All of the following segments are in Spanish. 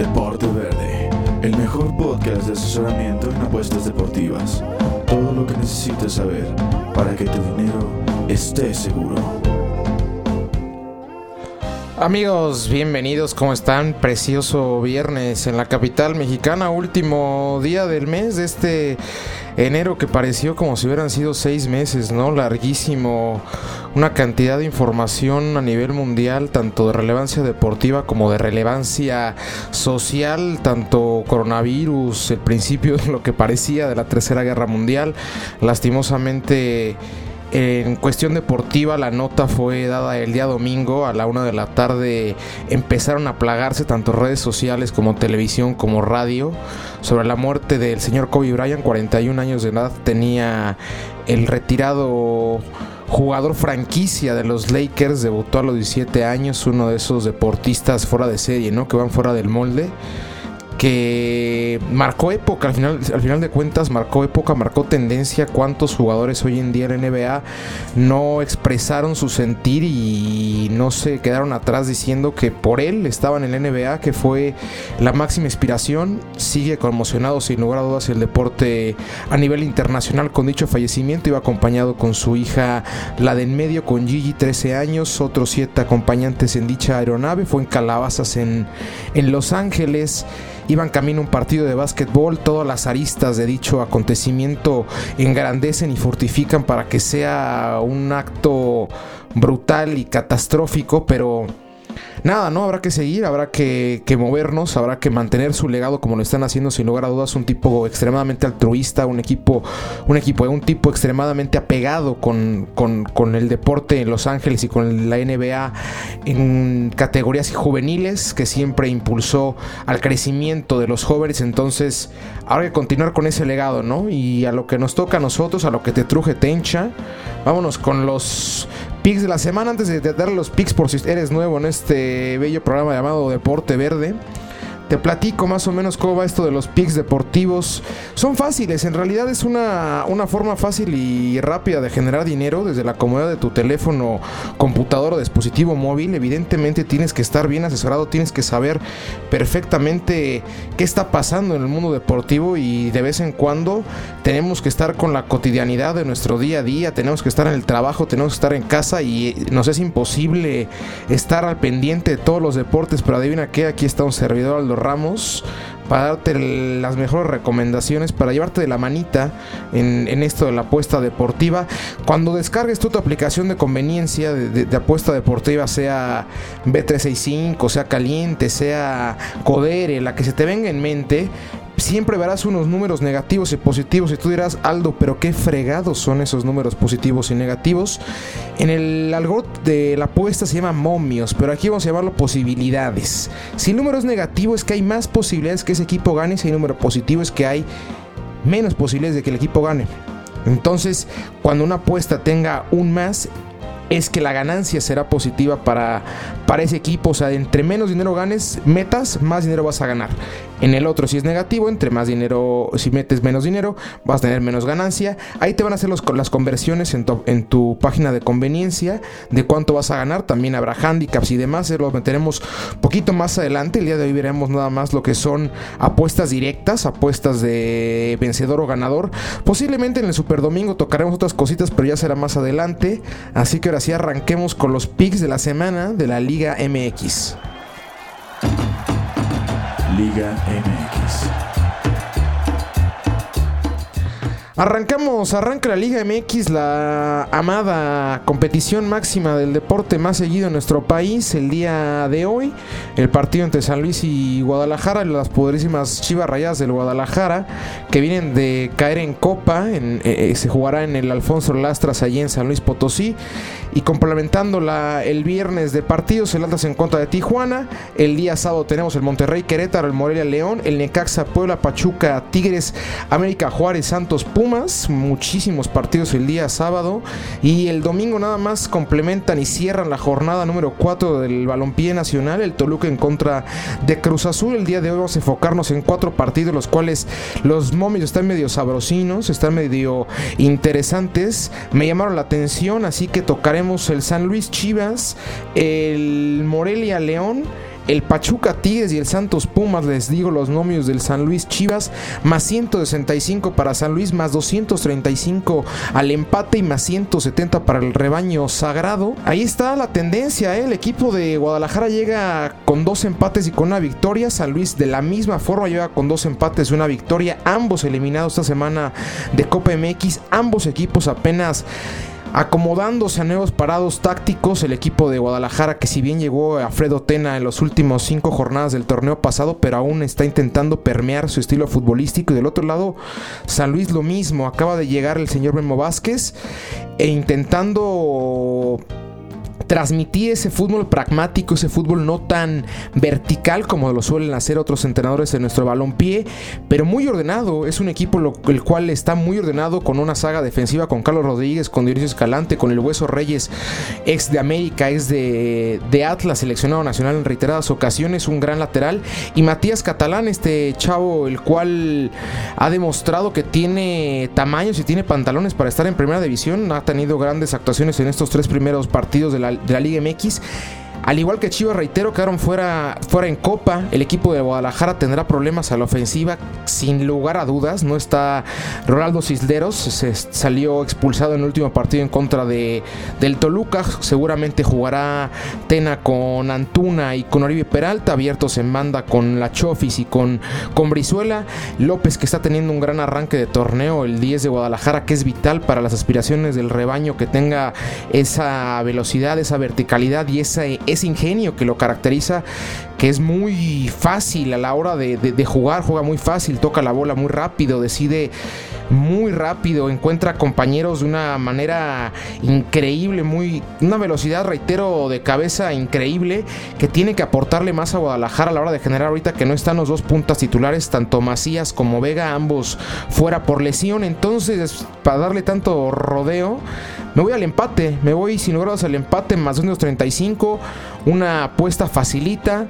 Deporte Verde, el mejor podcast de asesoramiento en apuestas deportivas. Todo lo que necesitas saber para que tu dinero esté seguro. Amigos, bienvenidos, ¿cómo están? Precioso viernes en la capital mexicana, último día del mes de este enero que pareció como si hubieran sido seis meses, ¿no? Larguísimo, una cantidad de información a nivel mundial, tanto de relevancia deportiva como de relevancia social, tanto coronavirus, el principio de lo que parecía de la Tercera Guerra Mundial, lastimosamente en cuestión deportiva, la nota fue dada el día domingo a la una de la tarde. Empezaron a plagarse tanto redes sociales como televisión como radio sobre la muerte del señor Kobe Bryant, 41 años de edad. Tenía el retirado jugador franquicia de los Lakers, debutó a los 17 años, uno de esos deportistas fuera de serie, ¿no? Que van fuera del molde que marcó época, al final, al final de cuentas marcó época, marcó tendencia, cuántos jugadores hoy en día en la NBA no expresaron su sentir y no se quedaron atrás diciendo que por él estaban en la NBA, que fue la máxima inspiración, sigue conmocionado sin lugar a dudas el deporte a nivel internacional. Con dicho fallecimiento, iba acompañado con su hija, la de en medio, con Gigi, 13 años, otros siete acompañantes en dicha aeronave, fue en Calabazas en, en Los Ángeles iban camino un partido de básquetbol, todas las aristas de dicho acontecimiento engrandecen y fortifican para que sea un acto brutal y catastrófico, pero nada, ¿no? Habrá que seguir, habrá que, movernos, habrá que mantener su legado como lo están haciendo sin lugar a dudas. Un tipo extremadamente altruista, un equipo, un equipo, un tipo extremadamente apegado con, con, el deporte en Los Ángeles y con la NBA en categorías juveniles que siempre impulsó al crecimiento de los jóvenes. Entonces, habrá que continuar con ese legado, ¿no? Y a lo que nos toca a nosotros, a lo que te truje tencha, vámonos con los de la semana. Antes de darle los picks por si eres nuevo en este bello programa llamado Deporte Verde. Te platico más o menos cómo va esto de los picks deportivos. Son fáciles, en realidad es una, una forma fácil y rápida de generar dinero desde la comodidad de tu teléfono, computador o dispositivo móvil. Evidentemente tienes que estar bien asesorado, tienes que saber perfectamente qué está pasando en el mundo deportivo y de vez en cuando tenemos que estar con la cotidianidad de nuestro día a día, tenemos que estar en el trabajo, tenemos que estar en casa y nos es imposible estar al pendiente de todos los deportes, pero adivina qué, aquí está un servidor Aldo Ramos para darte las mejores recomendaciones, para llevarte de la manita en, esto de la apuesta deportiva. Cuando descargues tu aplicación de conveniencia de, apuesta deportiva, sea B365, sea Caliente, sea Codere, la que se te venga en mente, siempre verás unos números negativos y positivos y tú dirás, Aldo, pero qué fregados son esos números positivos y negativos. En el algoritmo de la apuesta se llama momios, pero aquí vamos a llamarlo posibilidades. Si el número es negativo es que hay más posibilidades que ese equipo gane, si el número positivo es que hay menos posibilidades de que el equipo gane. Entonces, cuando una apuesta tenga un más, es que la ganancia será positiva para, para ese equipo. O sea, entre menos dinero ganes, metas, más dinero vas a ganar. En el otro, si es negativo, entre más dinero, si metes menos dinero, vas a tener menos ganancia. Ahí te van a hacer los, las conversiones en tu, en tu página de conveniencia de cuánto vas a ganar. También habrá handicaps y demás. Lo meteremos poquito más adelante. El día de hoy veremos nada más lo que son apuestas directas, apuestas de vencedor o ganador. Posiblemente en el Super Domingo tocaremos otras cositas, pero ya será más adelante. Así que ahora sí arranquemos con los picks de la semana de la Liga MX. Liga MX. Arrancamos, arranca la Liga MX, la amada competición máxima del deporte más seguido en nuestro país. El día de hoy, el partido entre San Luis y Guadalajara, las poderísimas Chivas Rayadas del Guadalajara, que vienen de caer en Copa, en, eh, eh, se jugará en el Alfonso Lastras allí en San Luis Potosí. Y complementando la, el viernes de partidos, el Atlas en contra de Tijuana. El día sábado tenemos el Monterrey Querétaro, el Morelia León, el Necaxa Puebla Pachuca Tigres, América Juárez Santos Pumas. Muchísimos partidos el día sábado. Y el domingo nada más complementan y cierran la jornada número 4 del Balompié Nacional. El Toluca en contra de Cruz Azul. El día de hoy vamos a enfocarnos en cuatro partidos, los cuales los momios están medio sabrosinos, están medio interesantes. Me llamaron la atención, así que tocaré el San Luis Chivas, el Morelia León, el Pachuca Tigres y el Santos Pumas, les digo los nomios del San Luis Chivas, más 165 para San Luis, más 235 al empate y más 170 para el rebaño sagrado. Ahí está la tendencia, ¿eh? el equipo de Guadalajara llega con dos empates y con una victoria, San Luis de la misma forma llega con dos empates y una victoria, ambos eliminados esta semana de Copa MX, ambos equipos apenas acomodándose a nuevos parados tácticos el equipo de Guadalajara que si bien llegó a Fredo Tena en los últimos cinco jornadas del torneo pasado pero aún está intentando permear su estilo futbolístico. Y del otro lado San Luis lo mismo acaba de llegar el señor Memo Vázquez e intentando transmitir ese fútbol pragmático, ese fútbol no tan vertical como lo suelen hacer otros entrenadores en nuestro balompié, pero muy ordenado. Es un equipo el cual está muy ordenado con una saga defensiva con Carlos Rodríguez, con Dionisio Escalante, con el Hueso Reyes, ex de América, ex de, de Atlas, seleccionado nacional en reiteradas ocasiones, un gran lateral. Y Matías Catalán, este chavo, el cual ha demostrado que tiene tamaños y tiene pantalones para estar en primera división, ha tenido grandes actuaciones en estos tres primeros partidos de la, de la Liga MX. Al igual que Chivas, reitero, quedaron fuera, fuera en Copa. El equipo de Guadalajara tendrá problemas a la ofensiva, sin lugar a dudas. No está Ronaldo Cisleros, se salió expulsado en el último partido en contra de, del Toluca. Seguramente jugará Tena con Antuna y con Oribe Peralta, abiertos en banda con la Chofis y con, con Brizuela. López, que está teniendo un gran arranque de torneo, el 10 de Guadalajara, que es vital para las aspiraciones del rebaño, que tenga esa velocidad, esa verticalidad y esa ese ingenio que lo caracteriza, que es muy fácil a la hora de, jugar, juega muy fácil, toca la bola muy rápido, decide muy rápido, encuentra compañeros de una manera increíble, muy una velocidad, reitero, de cabeza increíble que tiene que aportarle más a Guadalajara a la hora de generar ahorita que no están los dos puntas titulares, tanto Macías como Vega, ambos fuera por lesión, entonces para darle tanto rodeo, me voy al empate, me voy sin lugar al empate más 235, una apuesta facilita.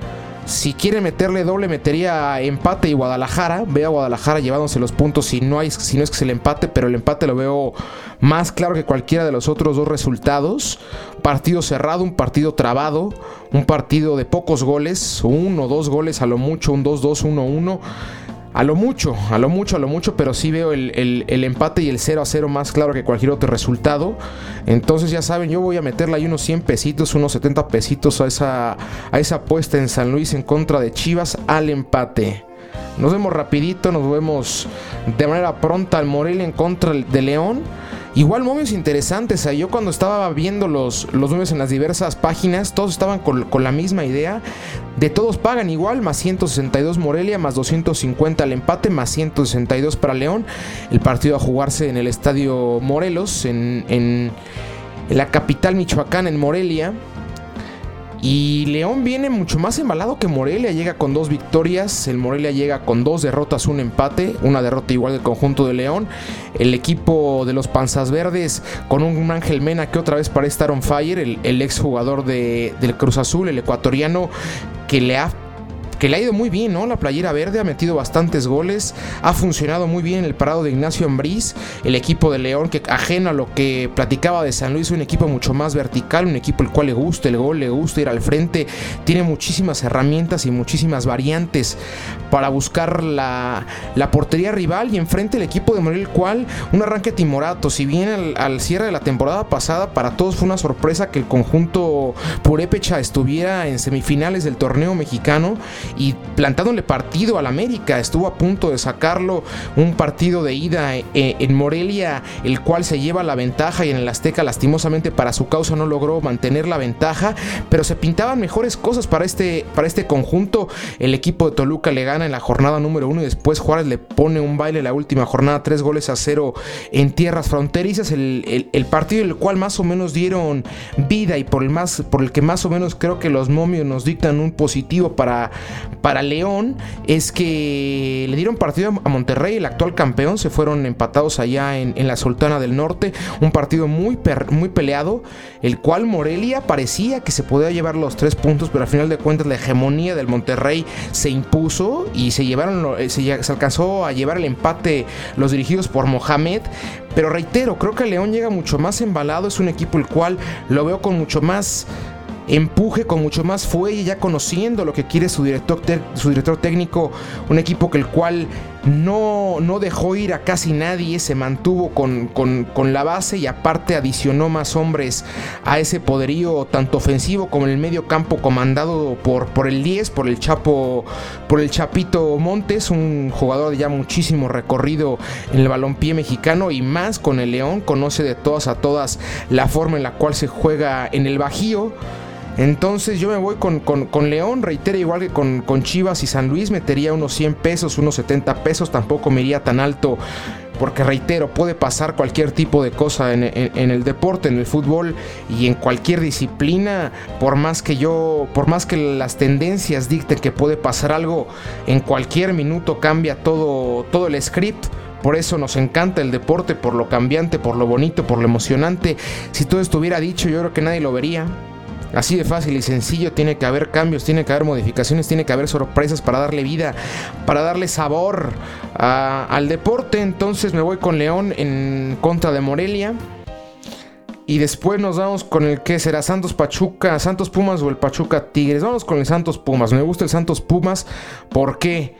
Si quiere meterle doble, metería empate y Guadalajara. Veo a Guadalajara llevándose los puntos si no, hay, si no es que se el empate, pero el empate lo veo más claro que cualquiera de los otros dos resultados. Partido cerrado, un partido trabado, un partido de pocos goles, uno o dos goles a lo mucho, un 2-2, 1-1. A lo mucho, a lo mucho, a lo mucho, pero sí veo el, empate y el 0 a 0 más claro que cualquier otro resultado. Entonces ya saben, yo voy a meterle ahí unos 100 pesitos, unos 70 pesitos a esa, a esa apuesta en San Luis en contra de Chivas al empate. Nos vemos rapidito, nos vemos de manera pronta al Morelia en contra de León. Igual momios interesantes. yo cuando estaba viendo los, los en las diversas páginas, todos estaban con, la misma idea. De todos pagan igual, más 162 Morelia, más 250 al empate, más 162 para León. El partido a jugarse en el estadio Morelos, en, en la capital Michoacán, en Morelia. Y León viene mucho más embalado que Morelia, llega con dos victorias, el Morelia llega con dos derrotas, un empate, una derrota igual del conjunto de León. El equipo de los Panzas Verdes con un Ángel Mena que otra vez parece estar on fire, el, el ex jugador de, del Cruz Azul, el ecuatoriano, que le ha que le ha ido muy bien, ¿no? La playera verde ha metido bastantes goles, ha funcionado muy bien el parado de Ignacio Ambriz, el equipo de León, que ajeno a lo que platicaba de San Luis, un equipo mucho más vertical, un equipo el cual le gusta el gol, le gusta ir al frente, tiene muchísimas herramientas y muchísimas variantes para buscar la, portería rival y enfrente el equipo de Morelia, el cual un arranque timorato, si bien al, al, cierre de la temporada pasada para todos fue una sorpresa que el conjunto Purépecha estuviera en semifinales del torneo mexicano y plantándole partido al América. Estuvo a punto de sacarlo un partido de ida eh, en Morelia, el cual se lleva la ventaja y en el Azteca lastimosamente para su causa no logró mantener la ventaja, pero se pintaban mejores cosas para este, para este conjunto. El equipo de Toluca le gana en la jornada número uno y después Juárez le pone un baile la última jornada, tres goles a cero en tierras fronterizas. El, el, partido en el cual más o menos dieron vida y por el, más, por el que más o menos creo que los momios nos dictan un positivo para, para León es que le dieron partido a Monterrey, el actual campeón, se fueron empatados allá en, la Sultana del Norte, un partido muy, muy peleado, el cual Morelia parecía que se podía llevar los tres puntos, pero al final de cuentas la hegemonía del Monterrey se impuso y se llevaron, eh, se, se alcanzó a llevar el empate los dirigidos por Mohamed, pero reitero, creo que León llega mucho más embalado, es un equipo el cual lo veo con mucho más empuje, con mucho más fuelle, ya conociendo lo que quiere su director, su director técnico, un equipo que el cual no, no dejó ir a casi nadie, se mantuvo con, con, la base y aparte adicionó más hombres a ese poderío tanto ofensivo como en el medio campo comandado por, por el 10, por el Chapo, por el Chapito Montes, un jugador de ya muchísimo recorrido en el balompié mexicano y más con el León, conoce de todas a todas la forma en la cual se juega en el Bajío. Entonces yo me voy con, León, reitero, igual que con, Chivas y San Luis, metería unos 100 pesos, unos 70 pesos, tampoco me iría tan alto, porque reitero, puede pasar cualquier tipo de cosa en, el deporte, en el fútbol y en cualquier disciplina, por más que yo, por más que las tendencias dicten que puede pasar algo, en cualquier minuto cambia todo, todo el script. Por eso nos encanta el deporte, por lo cambiante, por lo bonito, por lo emocionante. Si todo estuviera dicho, yo creo que nadie lo vería. Así de fácil y sencillo, tiene que haber cambios, tiene que haber modificaciones, tiene que haber sorpresas para darle vida, para darle sabor al deporte. Entonces me voy con León en contra de Morelia. Y después nos vamos con el que será Santos Pachuca, Santos Pumas o el Pachuca Tigres. Vamos con el Santos Pumas. Me gusta el Santos Pumas. ¿Por qué?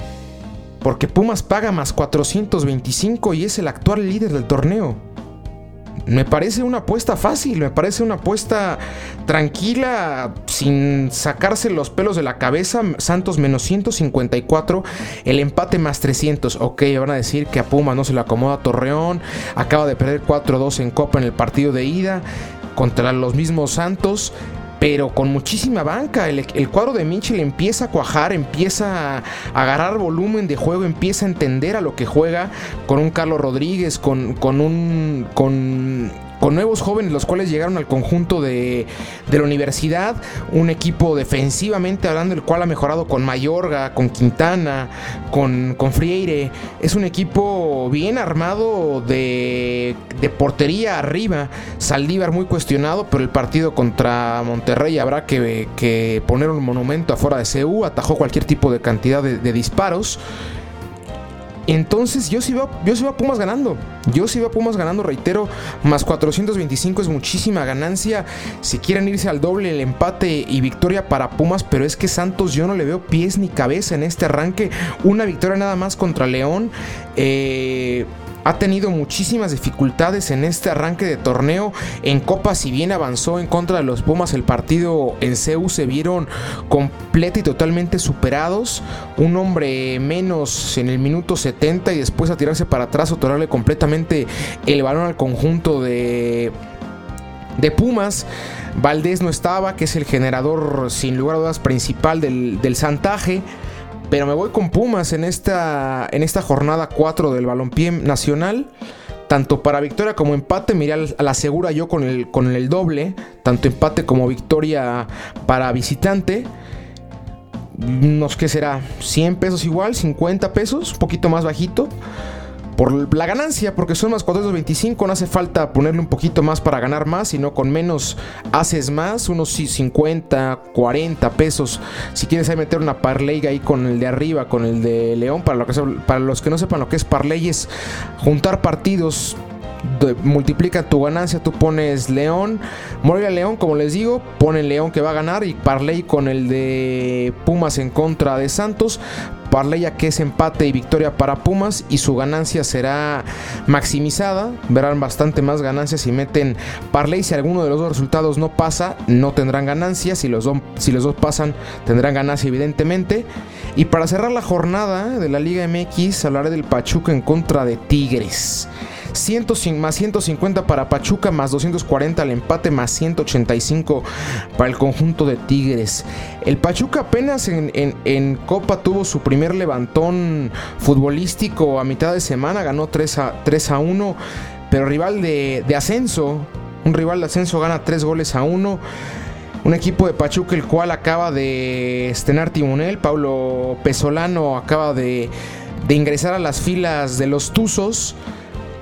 Porque Pumas paga más 425 y es el actual líder del torneo. Me parece una apuesta fácil, me parece una apuesta tranquila, sin sacarse los pelos de la cabeza. Santos menos 154, el empate más 300. Ok, van a decir que a Pumas no se le acomoda Torreón, acaba de perder 4-2 en Copa en el partido de ida contra los mismos Santos pero con muchísima banca. El, cuadro de Mitchell empieza a cuajar, empieza a agarrar volumen de juego, empieza a entender a lo que juega con un Carlos Rodríguez, con, con un. con con nuevos jóvenes, los cuales llegaron al conjunto de, la universidad, un equipo defensivamente hablando, el cual ha mejorado con Mayorga, con Quintana, con, con Frieire. Es un equipo bien armado de, portería arriba. Saldívar muy cuestionado, pero el partido contra Monterrey habrá que, poner un monumento afuera de CU, atajó cualquier tipo de cantidad de disparos. Entonces yo sí veo, yo sí a Pumas ganando. Yo sí veo a Pumas ganando, reitero, más 425 es muchísima ganancia. Si quieren irse al doble, el empate y victoria para Pumas, pero es que Santos yo no le veo pies ni cabeza en este arranque. Una victoria nada más contra León. Eh, ha tenido muchísimas dificultades en este arranque de torneo. En Copa, si bien avanzó en contra de los Pumas, el partido en CEU se vieron completa y totalmente superados. Un hombre menos en el minuto 70 y después a tirarse para atrás, otorgarle completamente el balón al conjunto de, de Pumas. Valdés no estaba, que es el generador sin lugar a dudas principal del, del Santaje. Pero me voy con Pumas en esta, en esta jornada 4 del balompié nacional. Tanto para victoria como empate, miré a la segura yo con el, con el doble. Tanto empate como victoria para visitante. Nos que será 100 pesos igual, 50 pesos, un poquito más bajito por la ganancia, porque son más 425, no hace falta ponerle un poquito más para ganar más, sino con menos haces más, unos 50, 40 pesos. Si quieres ahí meter una parlay ahí con el de arriba, con el de León, para, lo que, para los que no sepan lo que es parlay, es juntar partidos multiplica tu ganancia, tú pones León, Morelia León, como les digo, pone León que va a ganar y Parley con el de Pumas en contra de Santos. Parleya que es empate y victoria para Pumas y su ganancia será maximizada. Verán bastante más ganancias si meten Parley. Si alguno de los dos resultados no pasa, no tendrán ganancias. Si los, dos, si los dos pasan, tendrán ganancia evidentemente. Y para cerrar la jornada de la Liga MX, hablaré del Pachuca en contra de Tigres más 150 para Pachuca, más 240 al empate, más 185 para el conjunto de Tigres. El Pachuca apenas en, Copa tuvo su primer levantón futbolístico a mitad de semana, ganó 3 a, 3 a 1, pero rival de, ascenso, un rival de ascenso gana 3 goles a 1. Un equipo de Pachuca el cual acaba de estrenar timonel. Pablo Pesolano acaba de, de ingresar a las filas de los Tuzos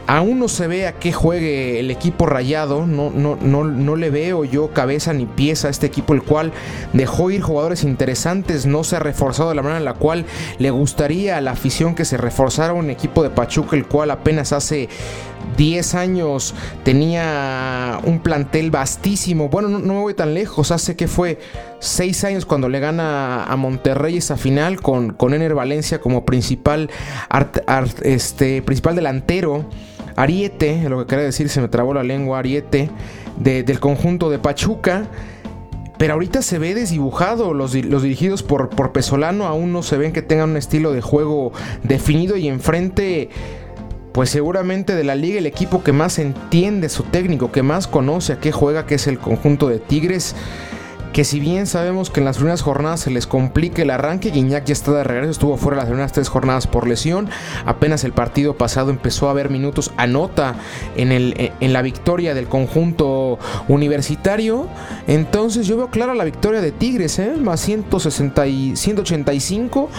Aún no se ve a qué juegue el equipo rayado, no, no, no, no le veo yo cabeza ni pieza a este equipo, el cual dejó ir jugadores interesantes, no se ha reforzado de la manera en la cual le gustaría a la afición que se reforzara un equipo de Pachuca, el cual apenas hace 10 años tenía un plantel vastísimo. Bueno, no, me voy tan lejos. Hace que fue 6 años cuando le gana a Monterrey esa final con, con Ener Valencia como principal, este, principal delantero. Ariete, lo que quería decir, se me trabó la lengua, Ariete, del conjunto de Pachuca. Pero ahorita se ve desdibujado. Los, los, dirigidos por, por Pesolano aún no se ven que tengan un estilo de juego definido y enfrente pues seguramente de la liga el equipo que más entiende su técnico, que más conoce a qué juega, que es el conjunto de Tigres. Que si bien sabemos que en las primeras jornadas se les complica el arranque, Guiñac ya está de regreso, estuvo fuera las primeras tres jornadas por lesión. Apenas el partido pasado empezó a haber minutos, anota en, el, en la victoria del conjunto universitario. Entonces yo veo clara la victoria de Tigres, ¿eh? más 160 y 185.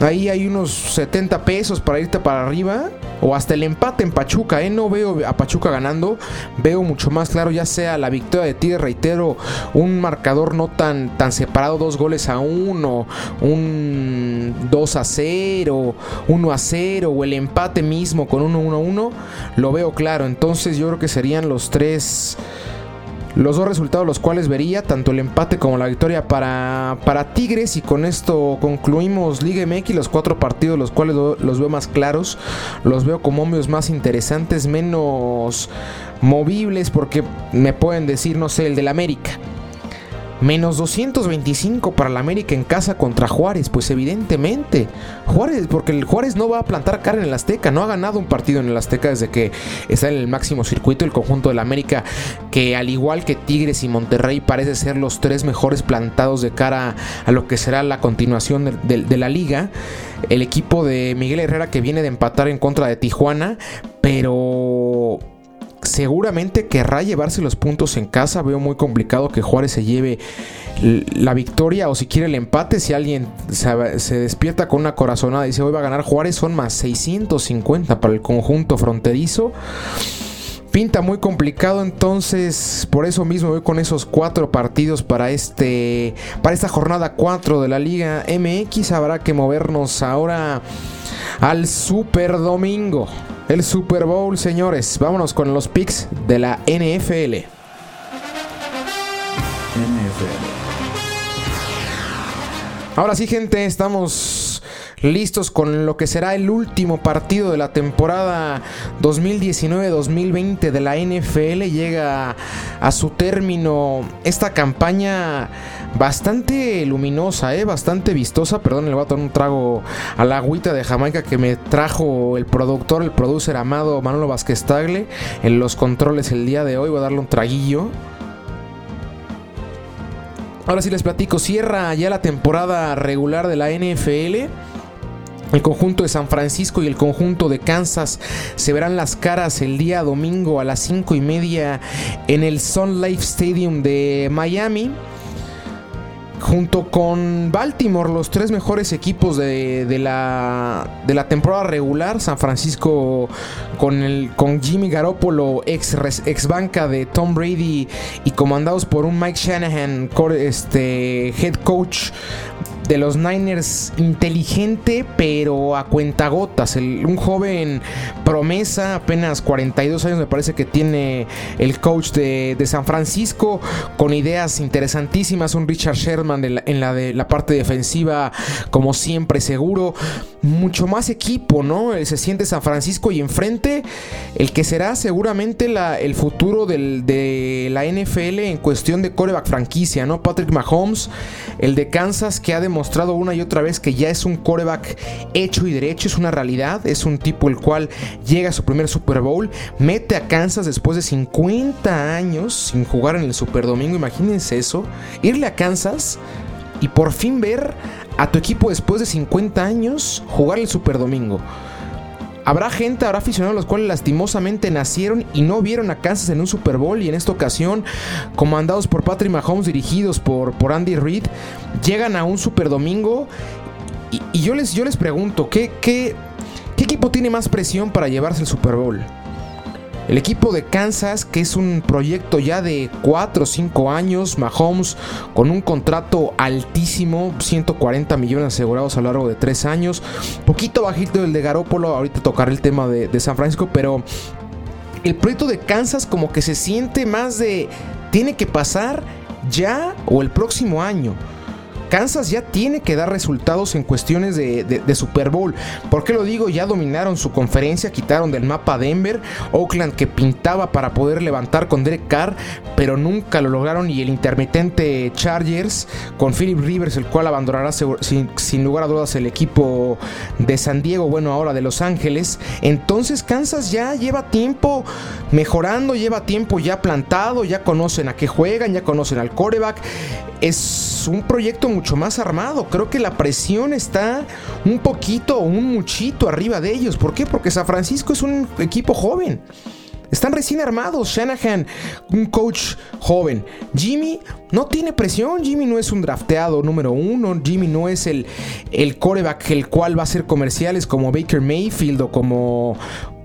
Ahí hay unos 70 pesos para irte para arriba. O hasta el empate en Pachuca. ¿eh? No veo a Pachuca ganando. Veo mucho más claro, ya sea la victoria de Tigre, reitero, un marcador no tan, tan separado, dos goles a uno, un 2 a 0, 1 a 0, o el empate mismo con 1 1 1. Lo veo claro. Entonces yo creo que serían los tres los dos resultados los cuales vería, tanto el empate como la victoria para, para Tigres. Y con esto concluimos Liga MX, los cuatro partidos los cuales los veo más claros, los veo como hombres más interesantes, menos movibles porque me pueden decir, no sé, el del América Menos 225 para la América en casa contra Juárez. Pues evidentemente. Juárez, porque el Juárez no va a plantar cara en el Azteca. No ha ganado un partido en el Azteca desde que está en el máximo circuito. El conjunto de la América, que al igual que Tigres y Monterrey, parece ser los tres mejores plantados de cara a lo que será la continuación de la liga. El equipo de Miguel Herrera que viene de empatar en contra de Tijuana. Pero seguramente querrá llevarse los puntos en casa. Veo muy complicado que Juárez se lleve la victoria o si quiere el empate. Si alguien se, despierta con una corazonada y dice hoy va a ganar Juárez, son más 650 para el conjunto fronterizo. Pinta muy complicado, entonces por eso mismo voy con esos cuatro partidos para este para esta jornada 4 de la Liga MX. Habrá que movernos ahora al Super Domingo. El Super Bowl, señores. Vámonos con los picks de la NFL. NFL. Ahora sí, gente, estamos listos con lo que será el último partido de la temporada 2019-2020 de la NFL. Llega a su término esta campaña bastante luminosa, ¿eh? bastante vistosa. Perdón, le voy a tomar un trago a la agüita de Jamaica que me trajo el productor, el producer amado Manolo Vázquez Tagle en los controles el día de hoy. Voy a darle un traguillo. Ahora sí les platico, cierra ya la temporada regular de la NFL. El conjunto de San Francisco y el conjunto de Kansas se verán las caras el día domingo a las 5 y media en el Sun Life Stadium de Miami junto con Baltimore, los tres mejores equipos de, la, de la temporada regular. San Francisco con, el, con Jimmy Garoppolo, ex, ex banca de Tom Brady y comandados por un Mike Shanahan, este, head coach de los Niners inteligente, pero a cuentagotas. un joven promesa, apenas 42 años me parece que tiene el coach de, San Francisco, con ideas interesantísimas. Un Richard Sherman en la, de la parte defensiva, como siempre, seguro. Mucho más equipo, ¿no? Se siente San Francisco y enfrente el que será seguramente la, el futuro de la NFL en cuestión de coreback franquicia, ¿no? Patrick Mahomes, el de Kansas, que ha demostrado mostrado una y otra vez que ya es un coreback hecho y derecho, es una realidad, es un tipo el cual llega a su primer Super Bowl, mete a Kansas después de 50 años sin jugar en el Super Domingo, imagínense eso, irle a Kansas y por fin ver a tu equipo después de 50 años jugar el Super Domingo. Habrá gente, habrá aficionados los cuales lastimosamente nacieron y no vieron a Kansas en un Super Bowl y en esta ocasión, comandados por Patrick Mahomes, dirigidos por, por Andy Reid, llegan a un Super Domingo y, yo, les, yo les pregunto, ¿qué, qué, equipo tiene más presión para llevarse el Super Bowl? El equipo de Kansas, que es un proyecto ya de 4 o 5 años, Mahomes con un contrato altísimo, 140 millones asegurados a lo largo de 3 años, poquito bajito el de Garópolo, ahorita tocaré el tema de, de San Francisco, pero el proyecto de Kansas como que se siente más de, tiene que pasar ya o el próximo año. Kansas ya tiene que dar resultados en cuestiones de, Super Bowl. ¿Por qué lo digo? Ya dominaron su conferencia, quitaron del mapa Denver, Oakland que pintaba para poder levantar con Derek Carr, pero nunca lo lograron y el intermitente Chargers con Philip Rivers, el cual abandonará sin, sin lugar a dudas el equipo de San Diego, bueno, ahora de Los Ángeles. Entonces Kansas ya lleva tiempo mejorando, lleva tiempo ya plantado, ya conocen a qué juegan, ya conocen al coreback. Es un proyecto muy mucho más armado. Creo que la presión está un poquito o un muchito arriba de ellos. ¿Por qué? Porque San Francisco es un equipo joven. Están recién armados. Shanahan, un coach joven. Jimmy no tiene presión. Jimmy no es un drafteado número uno. Jimmy no es el, el coreback el cual va a hacer comerciales como Baker Mayfield o como,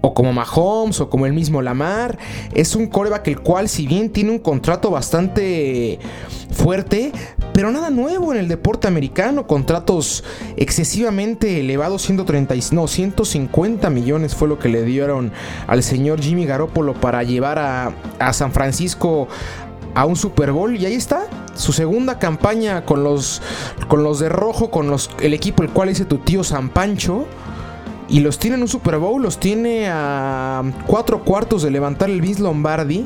o como Mahomes o como el mismo Lamar. Es un coreback el cual, si bien tiene un contrato bastante fuerte, pero nada nuevo en el deporte americano. Contratos excesivamente elevados, 130, no, 150 millones fue lo que le dieron al señor Jimmy Garoppolo para llevar a, a San Francisco a un Super Bowl y ahí está su segunda campaña con los con los de rojo con los el equipo el cual dice tu tío San Pancho y los tiene en un Super Bowl, los tiene a cuatro cuartos de levantar el Vince Lombardi.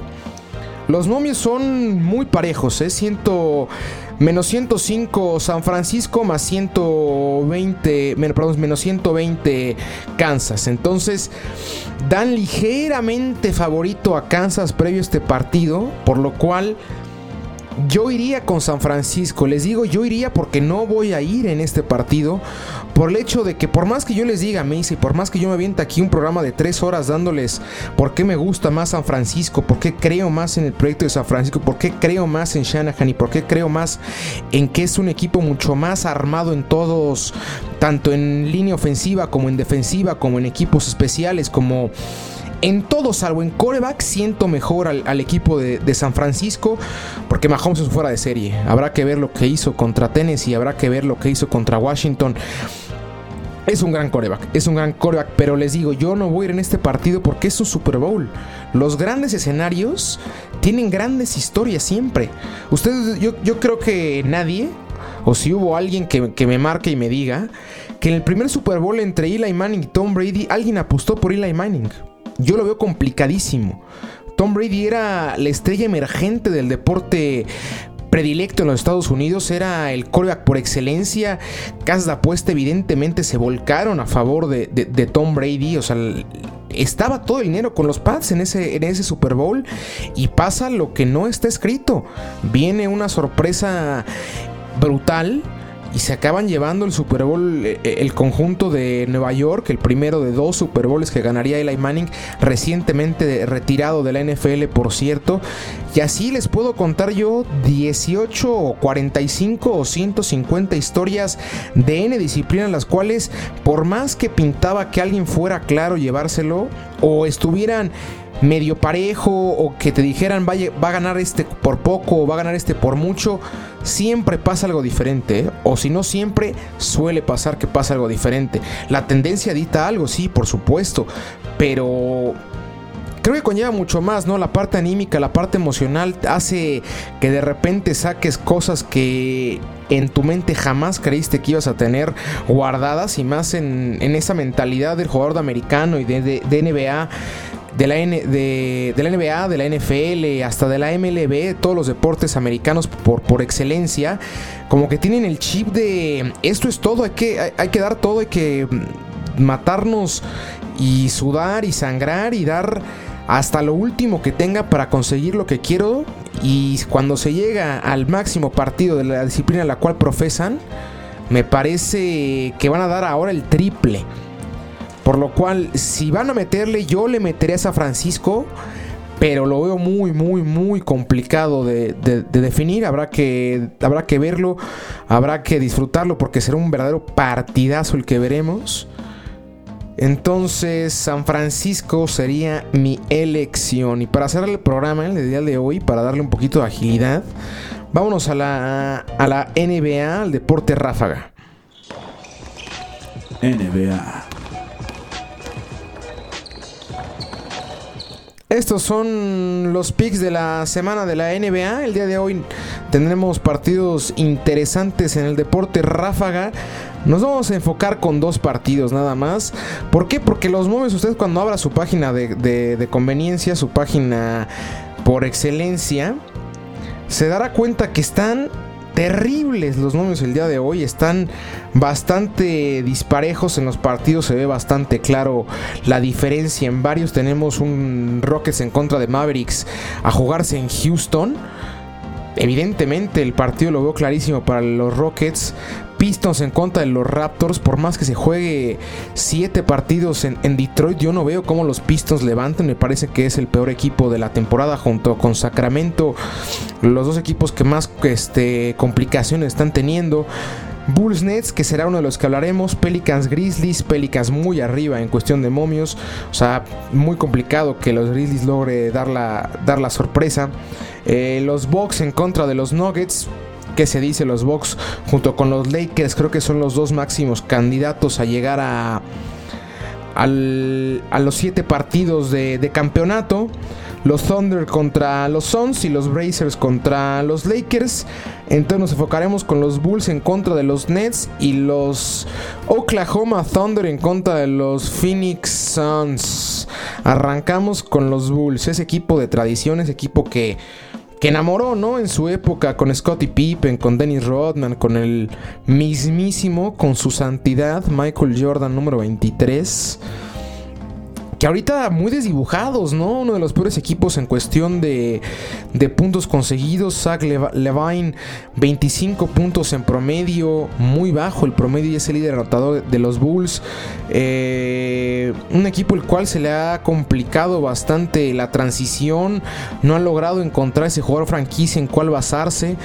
Los momios son muy parejos, ¿eh? Ciento, menos 105 San Francisco más 120, menos, perdón, menos 120 Kansas. Entonces dan ligeramente favorito a Kansas previo a este partido, por lo cual yo iría con San Francisco. Les digo, yo iría porque no voy a ir en este partido. Por el hecho de que por más que yo les diga, Macy, por más que yo me aviente aquí un programa de tres horas dándoles por qué me gusta más San Francisco, por qué creo más en el proyecto de San Francisco, por qué creo más en Shanahan y por qué creo más en que es un equipo mucho más armado en todos, tanto en línea ofensiva como en defensiva, como en equipos especiales, como en todo, salvo en coreback, siento mejor al, equipo de, San Francisco porque Mahomes es fuera de serie. Habrá que ver lo que hizo contra Tennessee, habrá que ver lo que hizo contra Washington. Es un gran coreback, es un gran coreback, pero les digo, yo no voy a ir en este partido porque es un Super Bowl. Los grandes escenarios tienen grandes historias siempre. Ustedes, yo, yo creo que nadie, o si hubo alguien que, que me marque y me diga, que en el primer Super Bowl entre Eli Manning y Tom Brady, alguien apostó por Eli Manning. Yo lo veo complicadísimo. Tom Brady era la estrella emergente del deporte predilecto en los Estados Unidos, era el coreback por excelencia. Casas de apuesta evidentemente se volcaron a favor de, Tom Brady, o sea, estaba todo el dinero con los Pats en ese, en ese Super Bowl y pasa lo que no está escrito. Viene una sorpresa brutal y se acaban llevando el Super Bowl eh, eh, el conjunto de Nueva York, el primero de dos Super Bowls que ganaría Eli Manning, recientemente retirado de la NFL, por cierto. Y así les puedo contar yo 18 o 45 o 150 historias de N disciplinas, las cuales, por más que pintaba que alguien fuera claro llevárselo, o estuvieran medio parejo o que te dijeran va a ganar este por poco o va a ganar este por mucho, siempre pasa algo diferente. ¿eh? O si no, siempre suele pasar que pasa algo diferente. La tendencia dicta algo, sí, por supuesto. Pero creo que conlleva mucho más, ¿no? La parte anímica, la parte emocional hace que de repente saques cosas que en tu mente jamás creíste que ibas a tener guardadas y más en, esa mentalidad del jugador de americano y de, de NBA de la, de, la NBA, de la NFL, hasta de la MLB, todos los deportes americanos por, por excelencia, como que tienen el chip de esto es todo, hay que, hay, que dar todo, hay que matarnos y sudar y sangrar y dar hasta lo último que tenga para conseguir lo que quiero y cuando se llega al máximo partido de la disciplina a la cual profesan, me parece que van a dar ahora el triple. Por lo cual, si van a meterle, yo le meteré a San Francisco. Pero lo veo muy, muy, muy complicado de, definir. Habrá que, habrá que verlo, habrá que disfrutarlo porque será un verdadero partidazo el que veremos. Entonces, San Francisco sería mi elección. Y para hacer el programa el día de hoy, para darle un poquito de agilidad, vámonos a la, a la NBA, al deporte ráfaga. NBA. Estos son los picks de la semana de la NBA. El día de hoy tendremos partidos interesantes en el deporte ráfaga. Nos vamos a enfocar con dos partidos nada más. ¿Por qué? Porque los momios, usted cuando abra su página de, de conveniencia, su página por excelencia, se dará cuenta que están terribles los momios el día de hoy. Están bastante disparejos en los partidos. Se ve bastante claro la diferencia. En varios tenemos un Rockets en contra de Mavericks a jugarse en Houston. Evidentemente el partido lo veo clarísimo para los Rockets. Pistons en contra de los Raptors. Por más que se juegue siete partidos en, Detroit, yo no veo cómo los Pistons levantan. Me parece que es el peor equipo de la temporada junto con Sacramento. Los dos equipos que más este, complicaciones están teniendo. Bulls Nets, que será uno de los que hablaremos. Pelicans Grizzlies, Pelicans muy arriba en cuestión de momios. O sea, muy complicado que los Grizzlies logre dar la, dar la sorpresa. Eh, los Bucks en contra de los Nuggets. ¿Qué se dice? Los Bucks junto con los Lakers creo que son los dos máximos candidatos a llegar a, a los siete partidos de, campeonato. Los Thunder contra los Suns y los Blazers contra los Lakers. Entonces nos enfocaremos con los Bulls en contra de los Nets y los Oklahoma Thunder en contra de los Phoenix Suns. Arrancamos con los Bulls, ese equipo de tradición, ese equipo que que enamoró, ¿no? En su época con Scottie Pippen, con Dennis Rodman, con el mismísimo, con su santidad, Michael Jordan número 23 que ahorita muy desdibujados, ¿no? Uno de los peores equipos en cuestión de, puntos conseguidos. Zach Levine, 25 puntos en promedio, muy bajo el promedio y es el líder anotador de los Bulls. Eh, un equipo el cual se le ha complicado bastante la transición, no ha logrado encontrar ese jugador franquicia en cual basarse.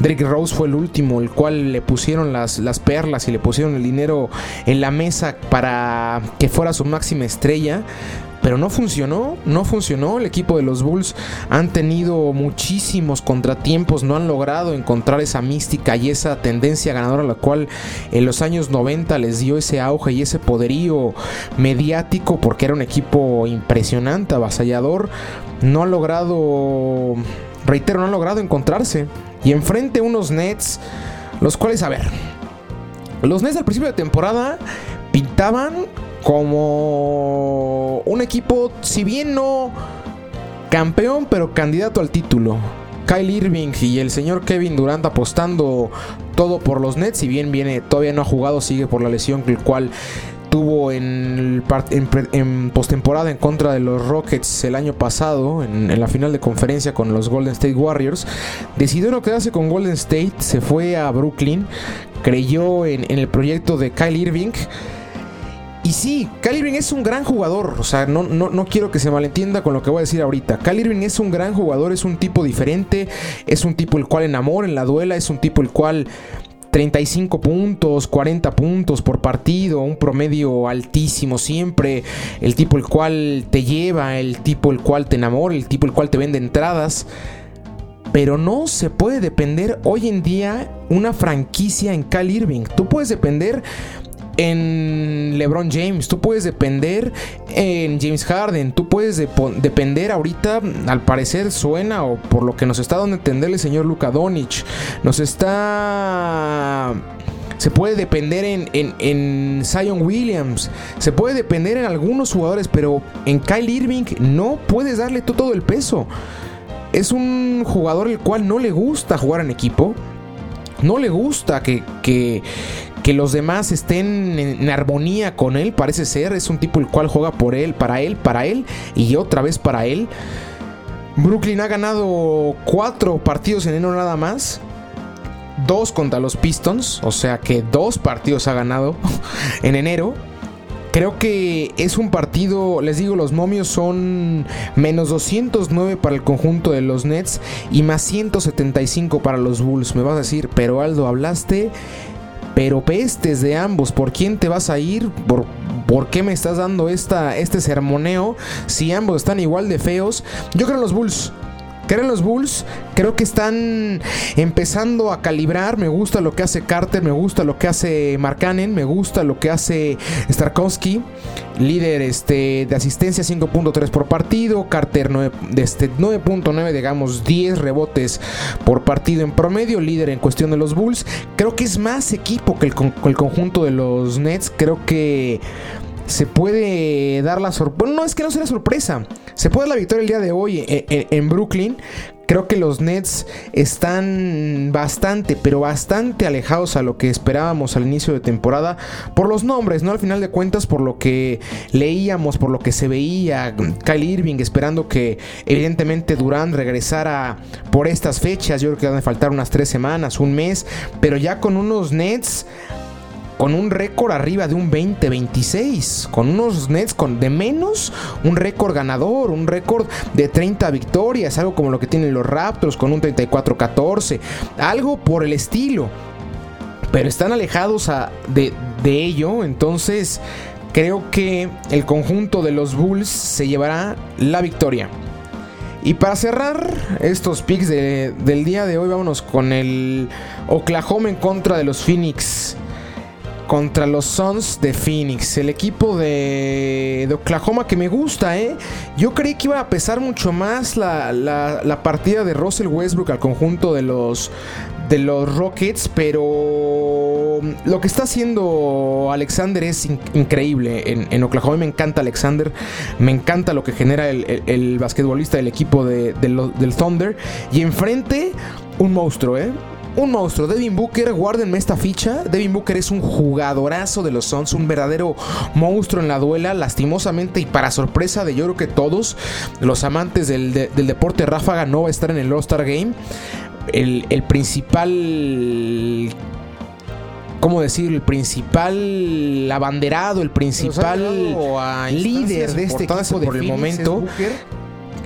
Drake Rose fue el último, el cual le pusieron las perlas y le pusieron el dinero en la mesa para que fuera su máxima estrella. Pero no funcionó, no funcionó. El equipo de los Bulls han tenido muchísimos contratiempos, no han logrado encontrar esa mística y esa tendencia ganadora, la cual en los años 90 les dio ese auge y ese poderío mediático, porque era un equipo impresionante, avasallador. No han logrado, reitero, no han logrado encontrarse. Y enfrente unos Nets, los cuales, a ver, los Nets al principio de temporada pintaban como un equipo, si bien no campeón, pero candidato al título. Kyle Irving y el señor Kevin Durant apostando todo por los Nets, si bien viene todavía no ha jugado, sigue por la lesión el cual tuvo en, en, postemporada en contra de los Rockets el año pasado, en, la final de conferencia con los Golden State Warriors. Decidió no quedarse con Golden State, se fue a Brooklyn, creyó en, el proyecto de Kyle Irving. Y sí, Kyle Irving es un gran jugador. O sea, no, no, no, quiero que se malentienda con lo que voy a decir ahorita. Kyle Irving es un gran jugador, es un tipo diferente, es un tipo el cual enamora en la duela, es un tipo el cual 35 puntos, 40 puntos por partido, un promedio altísimo siempre, el tipo el cual te lleva, el tipo el cual te enamora, el tipo el cual te vende entradas. Pero no se puede depender hoy en día una franquicia en Cal Irving. Tú puedes depender en LeBron James, tú puedes depender en James Harden, tú puedes depender ahorita, al parecer suena o por lo que nos está dando a entender el señor Luka Doncic, nos está se puede depender en, en, en, Zion Williams, se puede depender en algunos jugadores, pero en Kyle Irving no puedes darle todo el peso. Es un jugador el cual no le gusta jugar en equipo, no le gusta que, que, los demás estén en, armonía con él, parece ser. Es un tipo el cual juega por él, para él, para él y otra vez para él. Brooklyn ha ganado cuatro partidos en enero nada más. Dos contra los Pistons, o sea que dos partidos ha ganado en enero. Creo que es un partido, les digo, los momios son menos 209 para el conjunto de los Nets y más 175 para los Bulls. Me vas a decir, pero Aldo, hablaste pero pestes de ambos. ¿Por quién te vas a ir? ¿Por, ¿Por qué me estás dando esta, este sermoneo si ambos están igual de feos? Yo creo en los Bulls. Creo en los Bulls, creo que están empezando a calibrar. Me gusta lo que hace Carter, me gusta lo que hace Markanen, me gusta lo que hace Starkowski, líder este, de asistencia 5.3 por partido. Carter 9.9, este, digamos 10 rebotes por partido en promedio, líder en cuestión de los Bulls. Creo que es más equipo que el conjunto de los Nets. Creo que se puede dar la sorpresa. no es que no sea sorpresa. Se puede dar la victoria el día de hoy en, Brooklyn. Creo que los Nets están bastante, pero bastante alejados a lo que esperábamos al inicio de temporada. Por los nombres, ¿no? Al final de cuentas, por lo que leíamos, por lo que se veía. Kyle Irving esperando que evidentemente Durant regresara por estas fechas. Yo creo que van a faltar unas tres semanas, un mes. Pero ya con unos Nets con un récord arriba de un 20-26, con unos Nets con de menos un récord ganador, un récord de 30 victorias, algo como lo que tienen los Raptors con un 34-14, algo por el estilo. Pero están alejados de, de ello, entonces creo que el conjunto de los Bulls se llevará la victoria. Y para cerrar estos picks del día de hoy, vámonos con el Oklahoma en contra de los Phoenix contra los Suns de Phoenix. El equipo de, Oklahoma que me gusta, ¿eh? Yo creí que iba a pesar mucho más la, partida de Russell Westbrook al conjunto de los, de los Rockets, pero lo que está haciendo Alexander es increíble en, Oklahoma. Me encanta Alexander, me encanta lo que genera el, basquetbolista del equipo de, del Thunder. Y enfrente, un monstruo, ¿eh? Un monstruo. Devin Booker, guárdenme esta ficha. Devin Booker es un jugadorazo de los Suns, un verdadero monstruo en la duela. Lastimosamente y para sorpresa de yo creo que todos los amantes del, deporte ráfaga no va a estar en el All-Star Game. El, principal ¿cómo decir? El principal abanderado, el principal líder de este equipo por el momento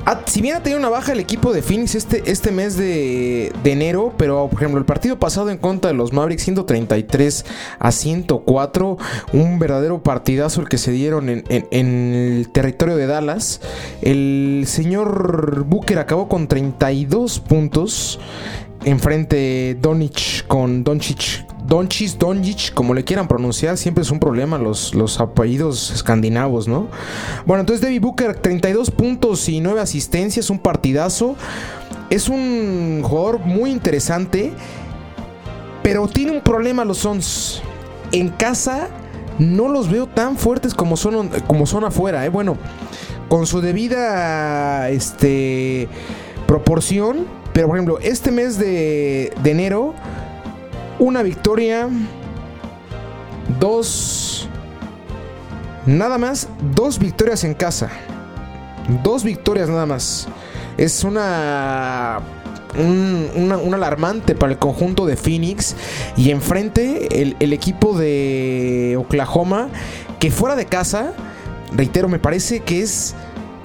Ah, si bien ha tenido una baja el equipo de Phoenix este, este mes de, enero, pero por ejemplo el partido pasado en contra de los Mavericks 133 a 104, un verdadero partidazo el que se dieron en, el territorio de Dallas. El señor Booker acabó con 32 puntos enfrente Donich con Doncic Donchis, Donjic, como le quieran pronunciar, siempre es un problema los, los apellidos escandinavos, ¿no? Bueno, entonces Debbie Booker, 32 puntos y 9 asistencias, un partidazo. Es un jugador muy interesante, pero tiene un problema los Sons. En casa no los veo tan fuertes como son, como son afuera, ¿eh? Bueno, con su debida este, proporción, pero por ejemplo, este mes de, de enero una victoria, dos, nada más, dos victorias en casa. Dos victorias nada más. Es una un, alarmante para el conjunto de Phoenix. Y enfrente el, el, equipo de Oklahoma, que fuera de casa, reitero, me parece que es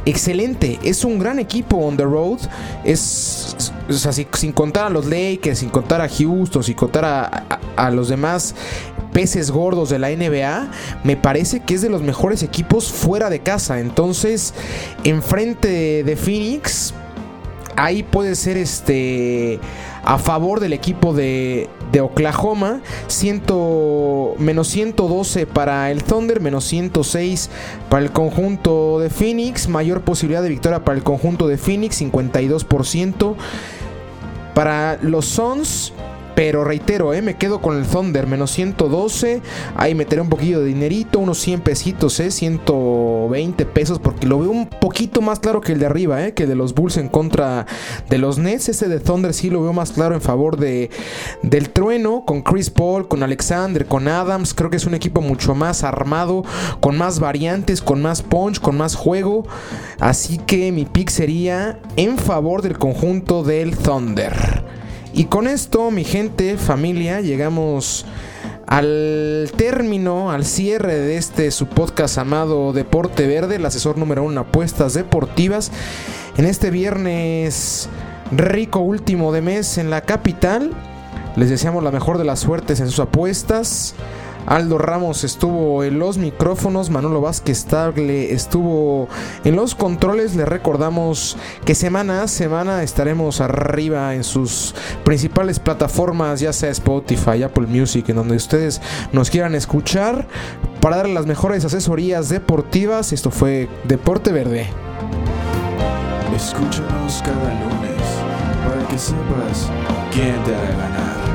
excelente. Es un gran equipo on the road. Es, sin contar a los Lakers, sin contar a Houston, sin contar a, los demás peces gordos de la NBA, me parece que es de los mejores equipos fuera de casa. Entonces, enfrente de Phoenix, ahí puede ser este a favor del equipo de, Oklahoma. menos 112 para el Thunder, menos 106 para el conjunto de Phoenix. Mayor posibilidad de victoria para el conjunto de Phoenix, 52%. Para los Suns, pero reitero, eh, me quedo con el Thunder, menos 112. Ahí meteré un poquillo de dinerito, unos 100 pesitos, eh, 120 pesos, porque lo veo un poquito más claro que el de arriba, eh, que de los Bulls en contra de los Nets. Ese de Thunder sí lo veo más claro en favor de, del trueno, con Chris Paul, con Alexander, con Adams. Creo que es un equipo mucho más armado, con más variantes, con más punch, con más juego. Así que mi pick sería en favor del conjunto del Thunder. Y con esto, mi gente, familia, llegamos al término, al cierre de este su podcast amado Deporte Verde, el asesor número uno en apuestas deportivas. En este viernes rico último de mes en la capital. Les deseamos la mejor de las suertes en sus apuestas. Aldo Ramos estuvo en los micrófonos, Manolo Vázquez Tagle estuvo en los controles. Les recordamos que semana a semana estaremos arriba en sus principales plataformas, ya sea Spotify, Apple Music, en donde ustedes nos quieran escuchar, para dar las mejores asesorías deportivas. Esto fue Deporte Verde. Escúchanos cada lunes para que sepas quién te hará ganar.